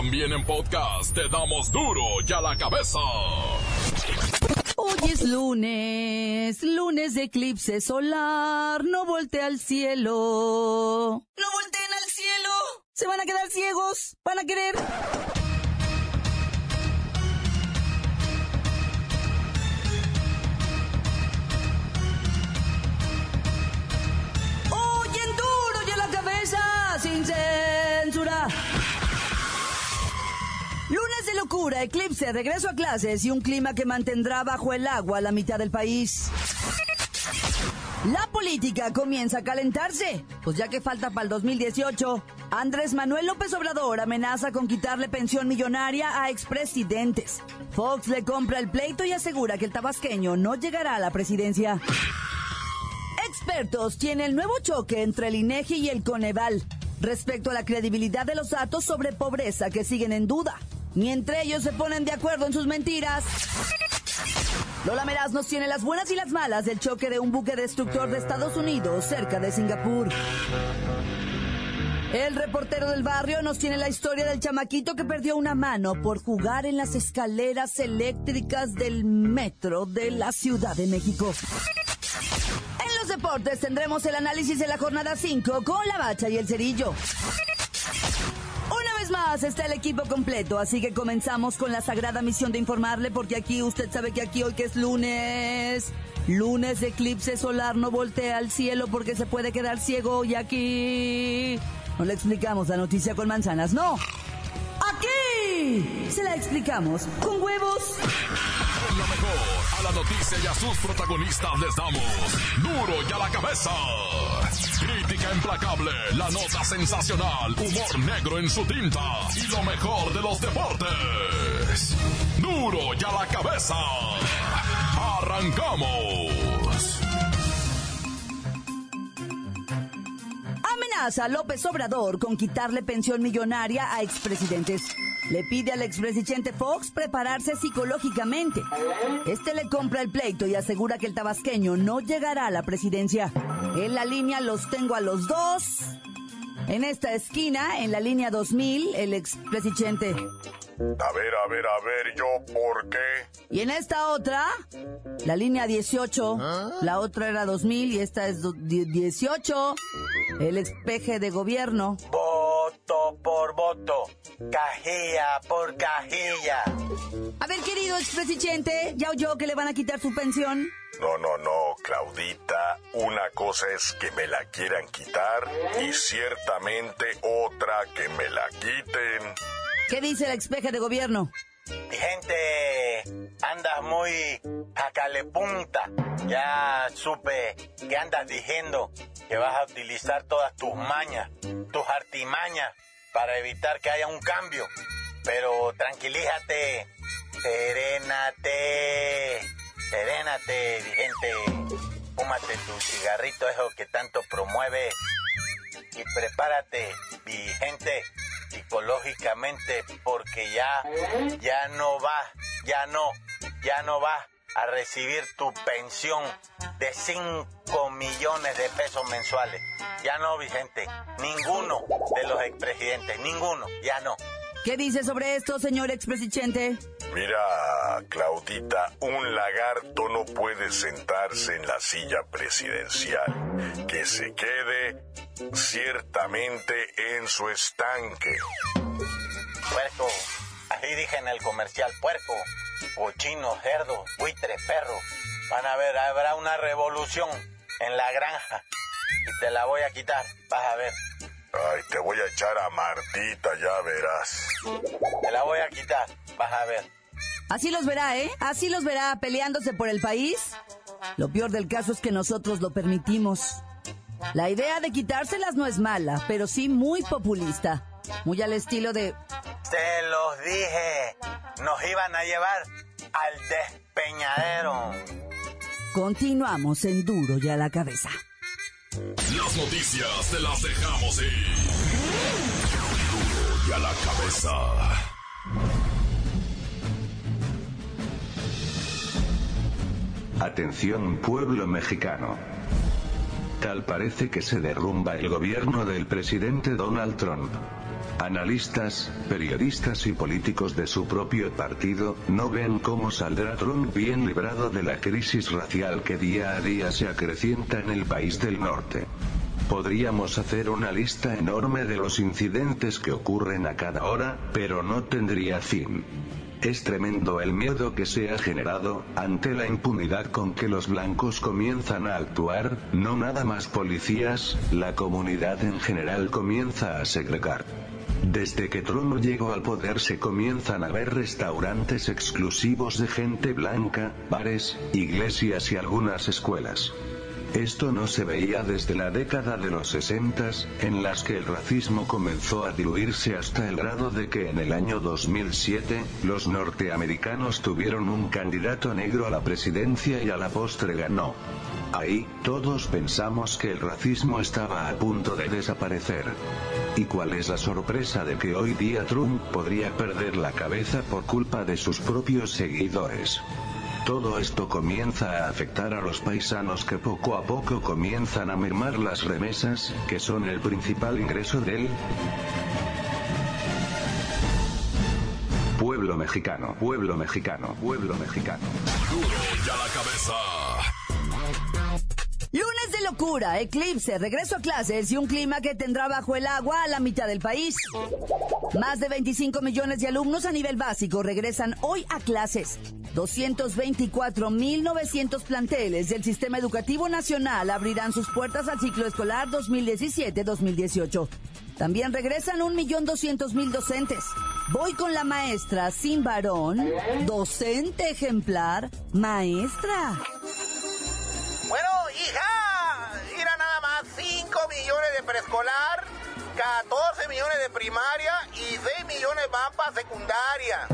También en podcast te damos duro y a la cabeza. Hoy es lunes, lunes de eclipse solar, no voltea al cielo. No volteen al cielo. Se van a quedar ciegos, van a querer. Locura, eclipse, regreso a clases y un clima que mantendrá bajo el agua a la mitad del país. La política comienza a calentarse, pues ya que falta para el 2018, Andrés Manuel López Obrador amenaza con quitarle pensión millonaria a expresidentes. Fox le compra el pleito y asegura que el tabasqueño no llegará a la presidencia. Expertos tienen el nuevo choque entre el INEGI y el Coneval respecto a la credibilidad de los datos sobre pobreza que siguen en duda. Ni entre ellos se ponen de acuerdo en sus mentiras. Lola Meraz nos tiene las buenas y las malas del choque de un buque destructor de Estados Unidos cerca de Singapur. El reportero del barrio nos tiene la historia del chamaquito que perdió una mano por jugar en las escaleras eléctricas del metro de la Ciudad de México. En los deportes tendremos el análisis de la jornada 5 con la bacha y el cerillo. Más está el equipo completo, así que comenzamos con la sagrada misión de informarle, porque aquí usted sabe que aquí hoy que es lunes, lunes eclipse solar, no voltea al cielo porque se puede quedar ciego y aquí no le explicamos la noticia con manzanas, no. Aquí se la explicamos con huevos. La noticia y a sus protagonistas les damos duro y a la cabeza. Crítica implacable, la nota sensacional, humor negro en su tinta y lo mejor de los deportes. Duro y a la cabeza. Arrancamos. Amenaza López Obrador con quitarle pensión millonaria a expresidentes. Le pide al expresidente Fox prepararse psicológicamente. Este le compra el pleito y asegura que el tabasqueño no llegará a la presidencia. En la línea los tengo a los dos. En esta esquina, en la línea 2000, el expresidente. A ver, a ver, a ver, yo por qué. Y en esta otra, la línea 18, la otra era 2000 y esta es do- die- 18, el expeje de gobierno. Voto por voto, cajilla por cajilla. A ver, querido expresidente, ¿ya oyó que le van a quitar su pensión? No, no, no, Claudita. Una cosa es que me la quieran quitar y ciertamente otra que me la quiten. ¿Qué dice el expeje de gobierno? Mi gente, andas muy jacalepunta. Ya supe que andas diciendo que vas a utilizar todas tus mañas, tus artimañas para evitar que haya un cambio. Pero tranquilízate, serénate, serénate, gente. Fúmate tu cigarrito, eso que tanto promueve. Y prepárate, mi gente, psicológicamente, porque ya, ya no va, ya no, ya no va a recibir tu pensión de 5 millones de pesos mensuales. Ya no, Vicente, ninguno de los expresidentes, ninguno, ya no. ¿Qué dice sobre esto, señor expresidente? Mira, Claudita, un lagarto no puede sentarse en la silla presidencial. Que se quede ciertamente en su estanque. Puerco, así dije en el comercial, puerco, cochino, cerdo, buitre, perro. Van a ver, habrá una revolución en la granja y te la voy a quitar, vas a ver. Ay, te voy a echar a Martita, ya verás. Te la voy a quitar, vas a ver. Así los verá, ¿eh? Así los verá peleándose por el país. Lo peor del caso es que nosotros lo permitimos. La idea de quitárselas no es mala, pero sí muy populista. Muy al estilo de... Te los dije, nos iban a llevar al despeñadero. Continuamos en duro y a la cabeza. Las noticias te las dejamos ir. Duro y a la cabeza. Atención pueblo mexicano. Tal parece que se derrumba el gobierno del presidente Donald Trump. Analistas, periodistas y políticos de su propio partido, no ven cómo saldrá Trump bien librado de la crisis racial que día a día se acrecienta en el país del norte. Podríamos hacer una lista enorme de los incidentes que ocurren a cada hora, pero no tendría fin. Es tremendo el miedo que se ha generado, ante la impunidad con que los blancos comienzan a actuar, no nada más policías, la comunidad en general comienza a segregar. Desde que Trump llegó al poder se comienzan a ver restaurantes exclusivos de gente blanca, bares, iglesias y algunas escuelas. Esto no se veía desde la década de los 60, en las que el racismo comenzó a diluirse hasta el grado de que en el año 2007, los norteamericanos tuvieron un candidato negro a la presidencia y a la postre ganó. Ahí, todos pensamos que el racismo estaba a punto de desaparecer. ¿Y cuál es la sorpresa de que hoy día Trump podría perder la cabeza por culpa de sus propios seguidores? Todo esto comienza a afectar a los paisanos que poco a poco comienzan a mermar las remesas, que son el principal ingreso del pueblo mexicano, pueblo mexicano, pueblo mexicano. Duro ya la cabeza. Locura, eclipse, regreso a clases y un clima que tendrá bajo el agua a la mitad del país. Más de 25 millones de alumnos a nivel básico regresan hoy a clases. 224.900 planteles del Sistema Educativo Nacional abrirán sus puertas al ciclo escolar 2017-2018. También regresan 1.200.000 docentes. Voy con la maestra sin varón, docente ejemplar, maestra. Preescolar, 14 millones de primaria y 6 millones van para secundaria.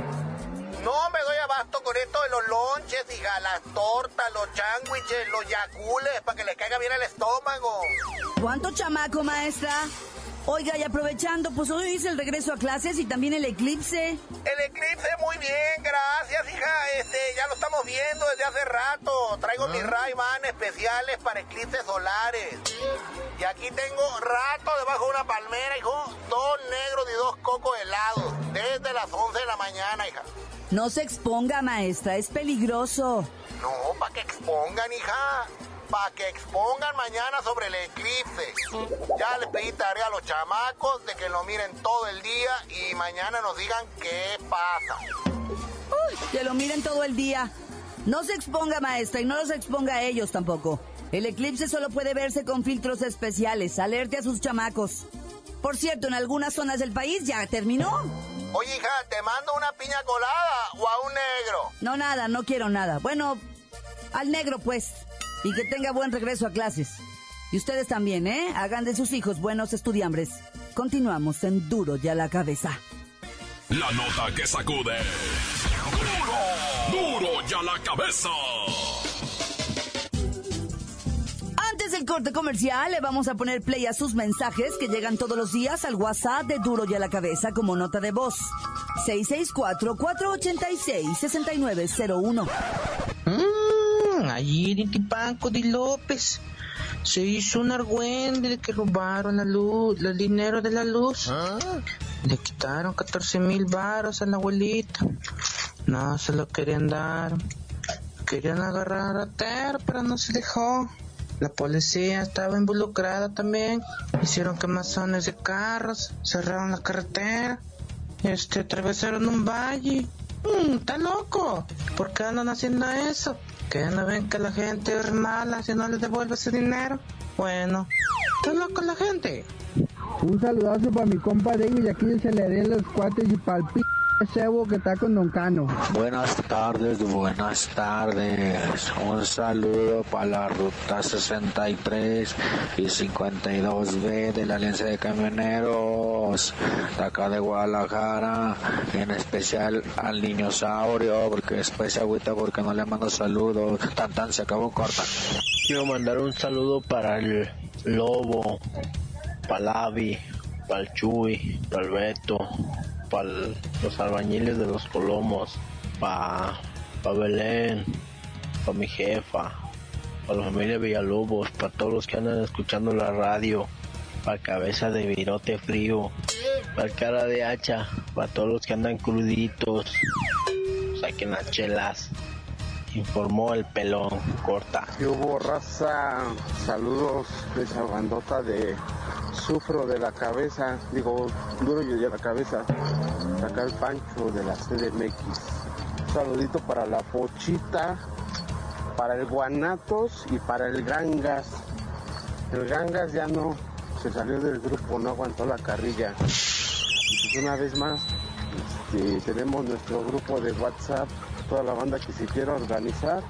No me doy abasto con esto de los lonches, hija, las tortas, los sándwiches, los yacules, para que le caiga bien el estómago. ¿Cuánto chamaco, maestra? Oiga, y aprovechando, pues hoy es el regreso a clases y también el eclipse. El eclipse muy bien, gracias, hija. Este, ya lo estamos viendo desde hace rato. Traigo mis Ray-Ban especiales para eclipses solares. Y aquí tengo rato debajo de una palmera, hijo. Dos negros y dos cocos helados. Desde las 11 de la mañana, hija. No se exponga, maestra, es peligroso. No, para que expongan, hija. Para que expongan mañana sobre el eclipse. Ya les pedí tarea a los chamacos de que lo miren todo el día y mañana nos digan qué pasa. Uy, que lo miren todo el día. No se exponga, maestra, y no los exponga a ellos tampoco. El eclipse solo puede verse con filtros especiales. Alerte a sus chamacos. Por cierto, en algunas zonas del país ya terminó. Oye, hija, ¿te mando una piña colada o a un negro? No, nada, no quiero nada. Bueno, al negro pues. Y que tenga buen regreso a clases. Y ustedes también, ¿eh? Hagan de sus hijos buenos estudiambres. Continuamos en Duro ya la cabeza. La nota que sacude. ¡Duro! ¡Duro ya la cabeza! Antes del corte comercial, le vamos a poner play a sus mensajes que llegan todos los días al WhatsApp de Duro y a la Cabeza como nota de voz. 664-486-6901. Mm, ayer en Tipanco de López se hizo un argüende de que robaron la luz, el dinero de la luz. Le quitaron 14 mil varos a la abuelita. No se lo querían dar. Querían agarrar a Ter, pero no se dejó. La policía estaba involucrada también. Hicieron quemazones de carros, cerraron la carretera, este, atravesaron un valle. Mm, está loco. ¿Por qué andan haciendo eso? ¿Que no ven que la gente es mala si no les devuelve ese dinero? Bueno, está loco la gente. Un saludazo para mi compa David y aquí se le den los cuates y para cebo que está con Don Cano. Buenas tardes, buenas tardes. Un saludo para la ruta 63 y 52B de la Alianza de Camioneros de acá de Guadalajara. En especial al niñosaurio, porque después se agüita porque no le mando saludos. Tan tan se acabó corta. Quiero mandar un saludo para el Lobo, para el Avi, para el Chuy, para el Beto, para los albañiles de los Colomos, para pa Belén, para mi jefa, para la familia Villalobos, para todos los que andan escuchando la radio, para cabeza de virote frío, para cara de hacha, para todos los que andan cruditos, saquen las chelas. Informó el pelón corta. ¿Qué hubo, raza? Saludos de esa de sufro de la cabeza, digo, duro yo de la cabeza. Acá el Pancho de la CDMX. Saludito para la Pochita, para el Guanatos y para el Gangas. El Gangas ya no se salió del grupo, no aguantó la carrilla. Y una vez más, este, tenemos nuestro grupo de WhatsApp, toda la banda que se quiera organizar,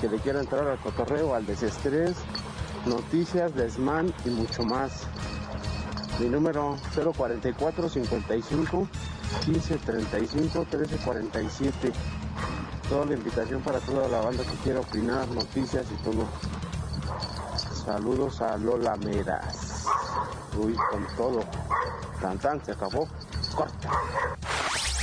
que le quiera entrar al cotorreo, al desestrés, noticias, desmán y mucho más. Mi número 044 55 15 35 13 47. Toda la invitación para toda la banda que quiera opinar, noticias y todo. Saludos a Lola Meras. Uy, con todo. Tan se acabó. Corta.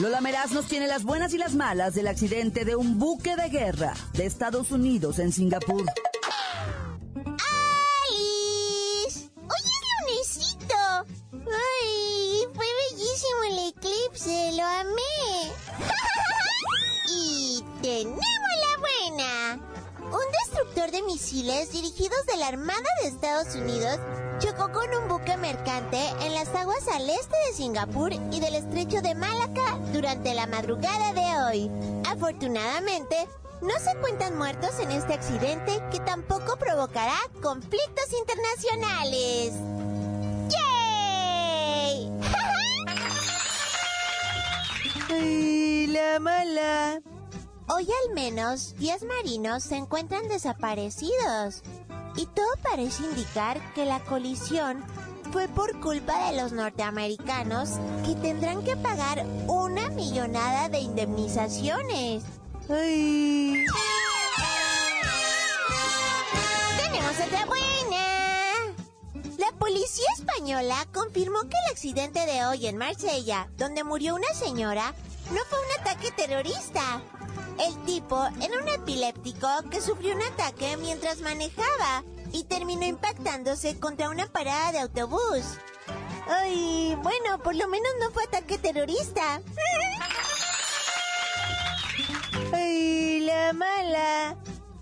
Lola Meraz nos tiene las buenas y las malas del accidente de un buque de guerra de Estados Unidos en Singapur. ¡Alice! ¡Hoy es lunesito! ¡Ay! Fue bellísimo el eclipse, lo amé. y tenemos la buena. Un destructor de misiles dirigidos de la Armada de Estados Unidos chocó con un buque mercante en las aguas al este de Singapur y del estrecho de Malaca durante la madrugada de hoy. Afortunadamente, no se cuentan muertos en este accidente que tampoco provocará conflictos internacionales. ¡Yay! ¡Ay, la mala! Hoy al menos 10 marinos se encuentran desaparecidos. Y todo parece indicar que la colisión fue por culpa de los norteamericanos que tendrán que pagar una millonada de indemnizaciones. ¡Ay! ¡Tenemos otra buena! La policía española confirmó que el accidente de hoy en Marsella, donde murió una señora, no fue un ataque terrorista. El tipo era un epiléptico que sufrió un ataque mientras manejaba y terminó impactándose contra una parada de autobús. Ay, bueno, por lo menos no fue ataque terrorista. ¡Ay, la mala!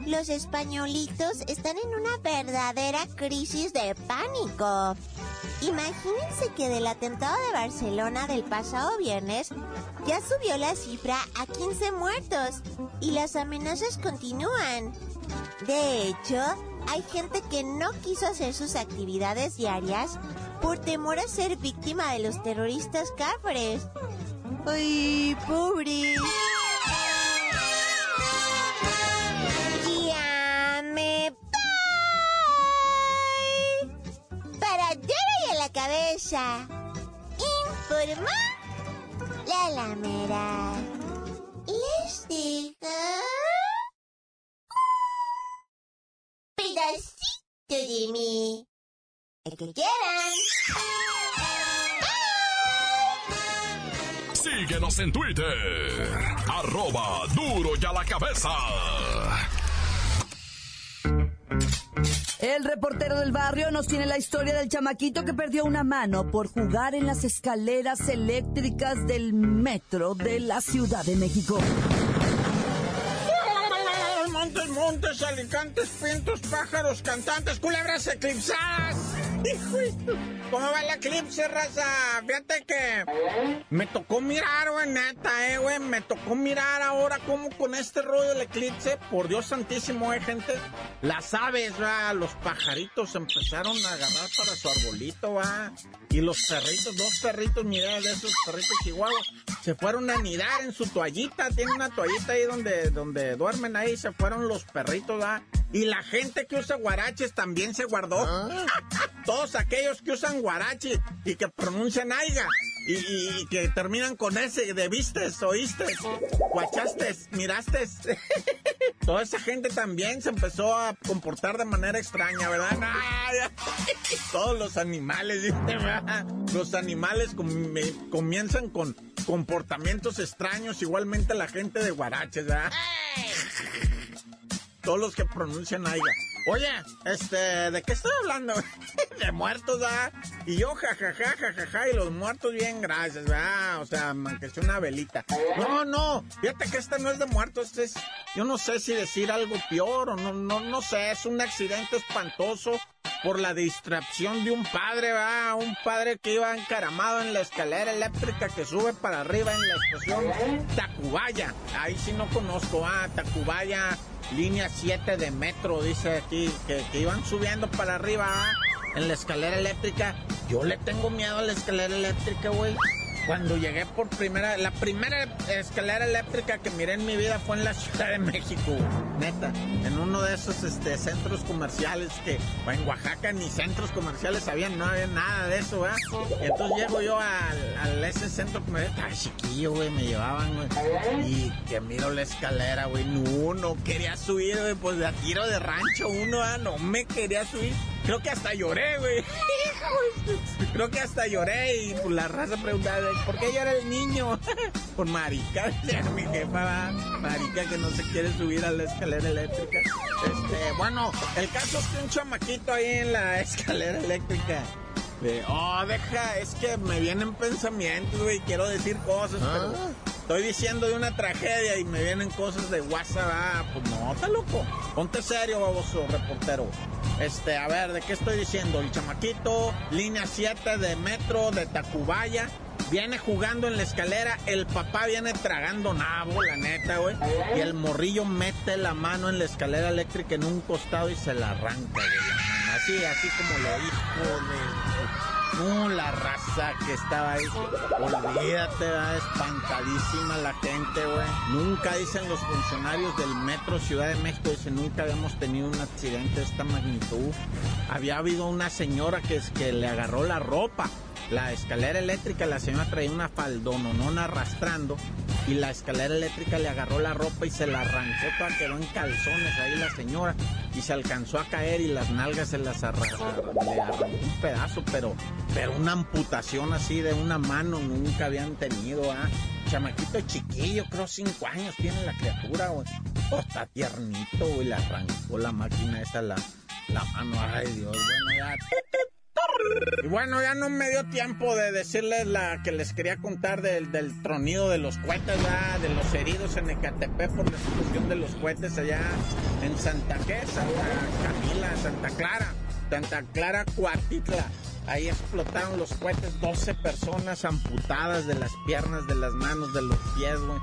Los españolitos están en una verdadera crisis de pánico. Imagínense que del atentado de Barcelona del pasado viernes ya subió la cifra a 15 muertos y las amenazas continúan. De hecho, hay gente que no quiso hacer sus actividades diarias por temor a ser víctima de los terroristas cafres. ¡Ay, pobre! Informó la lamera. Les digo... pedacito de mí. El que quieran. Síguenos en Twitter. Arroba duro y a la cabeza. El reportero del barrio nos tiene la historia del chamaquito que perdió una mano por jugar en las escaleras eléctricas del metro de la Ciudad de México. Montes, montes, alicantes, pintos, pájaros, cantantes, culebras eclipsadas. ¿Cómo va el eclipse, raza? Fíjate que me tocó mirar, güey, neta, eh, güey. Me tocó mirar ahora cómo con este rollo del eclipse, por Dios santísimo, eh, gente. Las aves, va, los pajaritos empezaron a agarrar para su arbolito, va. Y los perritos, dos perritos, mira, de esos perritos chihuahuas, se fueron a anidar en su toallita. Tiene una toallita ahí donde, donde duermen ahí, se fueron los perritos, va. Y la gente que usa guaraches también se guardó. Todos aquellos que usan guarache y que pronuncian aiga, y, que terminan con ese de vistes, oíste, guachaste, miraste. Toda esa gente también se empezó a comportar de manera extraña, ¿verdad? Todos los animales, los animales comienzan con comportamientos extraños, igualmente la gente de Guaraches, ¿verdad? Todos los que pronuncian aiga. Oye, este, ¿de qué estoy hablando? de muertos, ¿verdad? Y yo, jajaja, jajaja, y los muertos bien, gracias, ¿verdad? O sea, manqueché una velita. No, no, fíjate que esta no es de muertos, es, yo no sé si decir algo peor o no, no, no sé, es un accidente espantoso por la distracción de un padre, va, un padre que iba encaramado en la escalera eléctrica que sube para arriba en la estación Tacubaya. Ahí sí no conozco, ah, Tacubaya línea 7 de metro, dice aquí, que, iban subiendo para arriba en la escalera eléctrica. Yo le tengo miedo a la escalera eléctrica, güey. Cuando llegué por primera, la primera escalera eléctrica que miré en mi vida fue en la Ciudad de México, neta, en uno de esos este, centros comerciales que en Oaxaca ni centros comerciales había, no había nada de eso, ¿verdad? Entonces llego yo al, ese centro comercial, estaba chiquillo, güey, me llevaban, güey, que miro la escalera, güey, no, no quería subir, güey, pues de a tiro de rancho uno, ¿verdad? no me quería subir. Creo que hasta lloré, güey. Creo que hasta lloré y pues, la raza preguntaba, ¿por qué llora el niño? Por marica, mi jefa, marica que no se quiere subir a la escalera eléctrica. Este, bueno, el caso es que un chamaquito ahí en la escalera eléctrica. De, oh, deja, es que me vienen pensamientos, güey, quiero decir cosas, pero ah. Estoy diciendo de una tragedia y me vienen cosas de WhatsApp. Ah, pues no, está loco. Ponte serio, baboso, reportero. Este, a ver, ¿de qué estoy diciendo? El chamaquito, línea 7 de metro de Tacubaya. Viene jugando en la escalera, el papá viene tragando nabo, la neta, güey. Y el morrillo mete la mano en la escalera eléctrica en un costado y se la arranca, güey. Así, así como lo hijo de no, la raza que estaba ahí. Olvídate, espantadísima la gente, güey. Nunca dicen los funcionarios del Metro Ciudad de México, dicen, nunca habíamos tenido un accidente de esta magnitud. Había habido una señora que, que le agarró la ropa la escalera eléctrica, la señora traía una faldononona arrastrando y la escalera eléctrica le agarró la ropa y se la arrancó, toda quedó en calzones ahí la señora y se alcanzó a caer y las nalgas se las arrancó, un pedazo, pero, pero una amputación así de una mano nunca habían tenido, ¿ah? Chamaquito chiquillo, creo cinco años tiene la criatura, güey. Oh, está tiernito, güey, le arrancó la máquina esa la, la mano, ay Dios, bueno, ya y bueno, ya no me dio tiempo de decirles la que les quería contar del, del tronido de los cohetes, de los heridos en Ecatepec por la explosión de los cohetes allá en Santa ¿qué? Santa Camila, Santa Clara, Santa Clara, Cuatitla. Ahí explotaron los cohetes, 12 personas amputadas de las piernas, de las manos, de los pies, güey.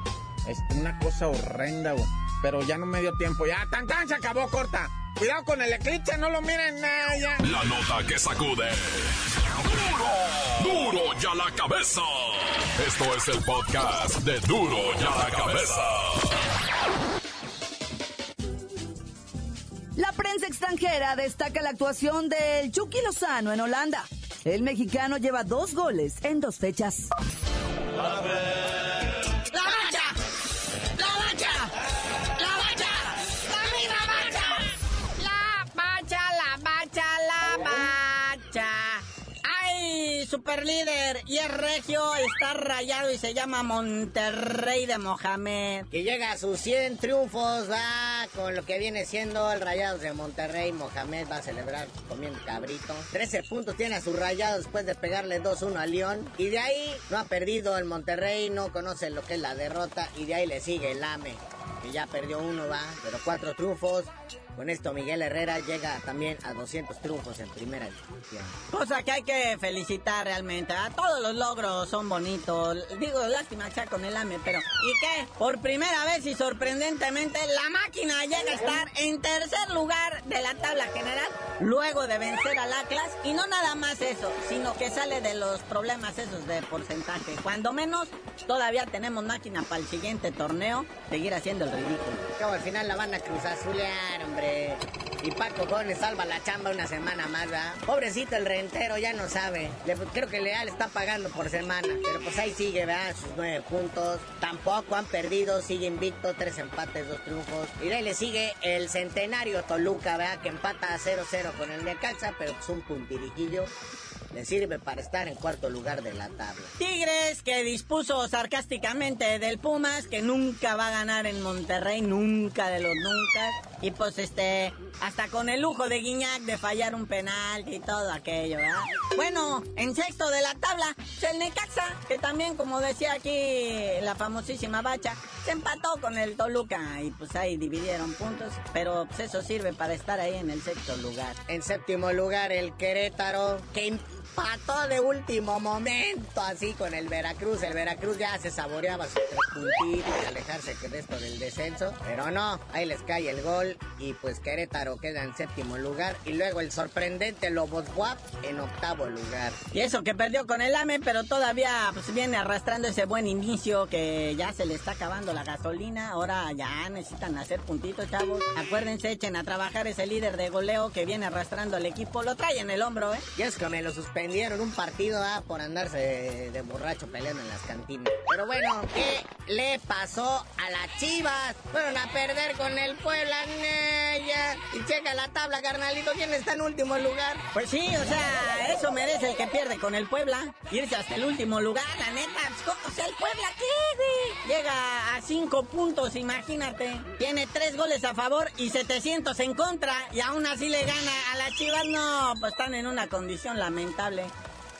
Es una cosa horrenda, güey. Pero ya no me dio tiempo. Ya, tan tan, se acabó, corta. Cuidado con el eclipse, no lo miren nada ya. La nota que sacude. ¡Duro! ¡Duro ya la cabeza! Esto es el podcast de Duro ya la cabeza. La prensa extranjera destaca la actuación del Chucky Lozano en Holanda. El mexicano lleva dos goles en dos fechas. Super líder y es regio, está rayado y se llama Monterrey de Mohamed. Que llega a sus 100 triunfos, va con lo que viene siendo el Rayados de Monterrey. Mohamed va a celebrar comiendo cabrito. 13 puntos tiene a sus Rayados después de pegarle 2-1 a León. Y de ahí no ha perdido el Monterrey, no conoce lo que es la derrota. Y de ahí le sigue el AME, que ya perdió uno, va, pero cuatro triunfos. Con esto Miguel Herrera llega también a 200 triunfos en primera división. Cosa que hay que felicitar realmente. A todos los logros son bonitos. Digo, lástima ya con el AME, pero ¿y qué? Por primera vez y sorprendentemente la máquina llega a estar en tercer lugar de la tabla general luego de vencer al Atlas y no nada más eso, sino que sale de los problemas esos de porcentaje. Cuando menos todavía tenemos máquina para el siguiente torneo seguir haciendo el ridículo. Como al final la van a cruzar azulear, hombre Y Paco Jones salva la chamba una semana más, ¿verdad? Pobrecito el rentero, ya no sabe. Creo que Leal está pagando por semana. Pero pues ahí sigue, ¿verdad? Sus nueve puntos. Tampoco han perdido, sigue invicto, tres empates, dos triunfos. Y ahí le sigue el centenario Toluca, ¿verdad? Que empata a 0-0 con el Necaxa, pero pues un puntirijillo. Le sirve para estar en cuarto lugar de la tabla. Tigres que dispuso sarcásticamente del Pumas que nunca va a ganar en Monterrey, nunca de los nunca. Y pues este, hasta con el lujo de Guiñac de fallar un penal y todo aquello, ¿verdad? Bueno, en sexto de la tabla, el Necaxa, que también como decía aquí la famosísima Bacha, se empató con el Toluca y pues ahí dividieron puntos, pero pues eso sirve para estar ahí en el sexto lugar. En séptimo lugar, el Querétaro, que empató de último momento así con el Veracruz. El Veracruz ya se saboreaba sus tres puntitos y alejarse de esto del descenso. Pero no, ahí les cae el gol y pues Querétaro queda en séptimo lugar. Y luego el sorprendente Lobos Guap en octavo lugar. Y eso que perdió con el AME, pero todavía pues, viene arrastrando ese buen inicio que ya se le está acabando la gasolina. Ahora ya necesitan hacer puntitos, chavos. Acuérdense, echen a trabajar ese líder de goleo que viene arrastrando al equipo. Lo trae en el hombro, ¿eh? Y es que me lo suspendieron un partido ah, por andarse de, de borracho peleando en las cantinas. Pero bueno, ¿qué le pasó a las chivas? Fueron a perder con el Puebla, Naya. Y checa la tabla, carnalito. ¿Quién está en último lugar? Pues sí, o sea, eso merece el que pierde con el Puebla. Irse hasta el último lugar, la neta. Pues. O sea, el Puebla, ¿qué, güey? Llega a cinco puntos, imagínate. Tiene tres goles a favor y 700 en contra. Y aún así le gana a las chivas. No, pues están en una condición lamentable.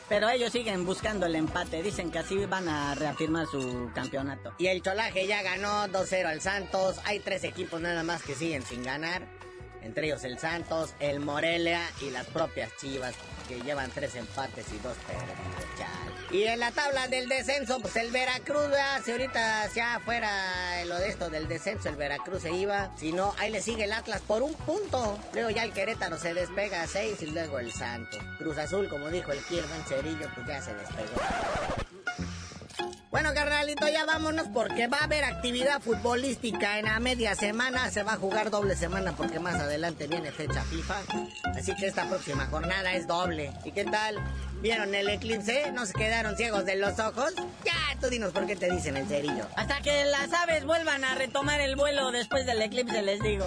Pero ellos siguen buscando el empate. Dicen que así van a reafirmar su campeonato. Y el Cholaje ya ganó 2-0 al Santos. Hay tres equipos nada más que siguen sin ganar. Entre ellos el Santos, el Morelia y las propias Chivas, que llevan tres empates y dos perdidos. Y en la tabla del descenso, pues el Veracruz, ¿verdad? si ahorita ya fuera lo de esto del descenso, el Veracruz se iba. Si no, ahí le sigue el Atlas por un punto. Luego ya el Querétaro se despega a seis y luego el Santos. Cruz Azul, como dijo el Kirdan Cerillo, pues ya se despegó. Bueno, carnalito, ya vámonos porque va a haber actividad futbolística en la media semana. Se va a jugar doble semana porque más adelante viene fecha FIFA. Así que esta próxima jornada es doble. ¿Y qué tal? ¿Vieron el eclipse? ¿No se quedaron ciegos de los ojos? Ya, tú dinos por qué te dicen el cerillo. Hasta que las aves vuelvan a retomar el vuelo después del eclipse, les digo.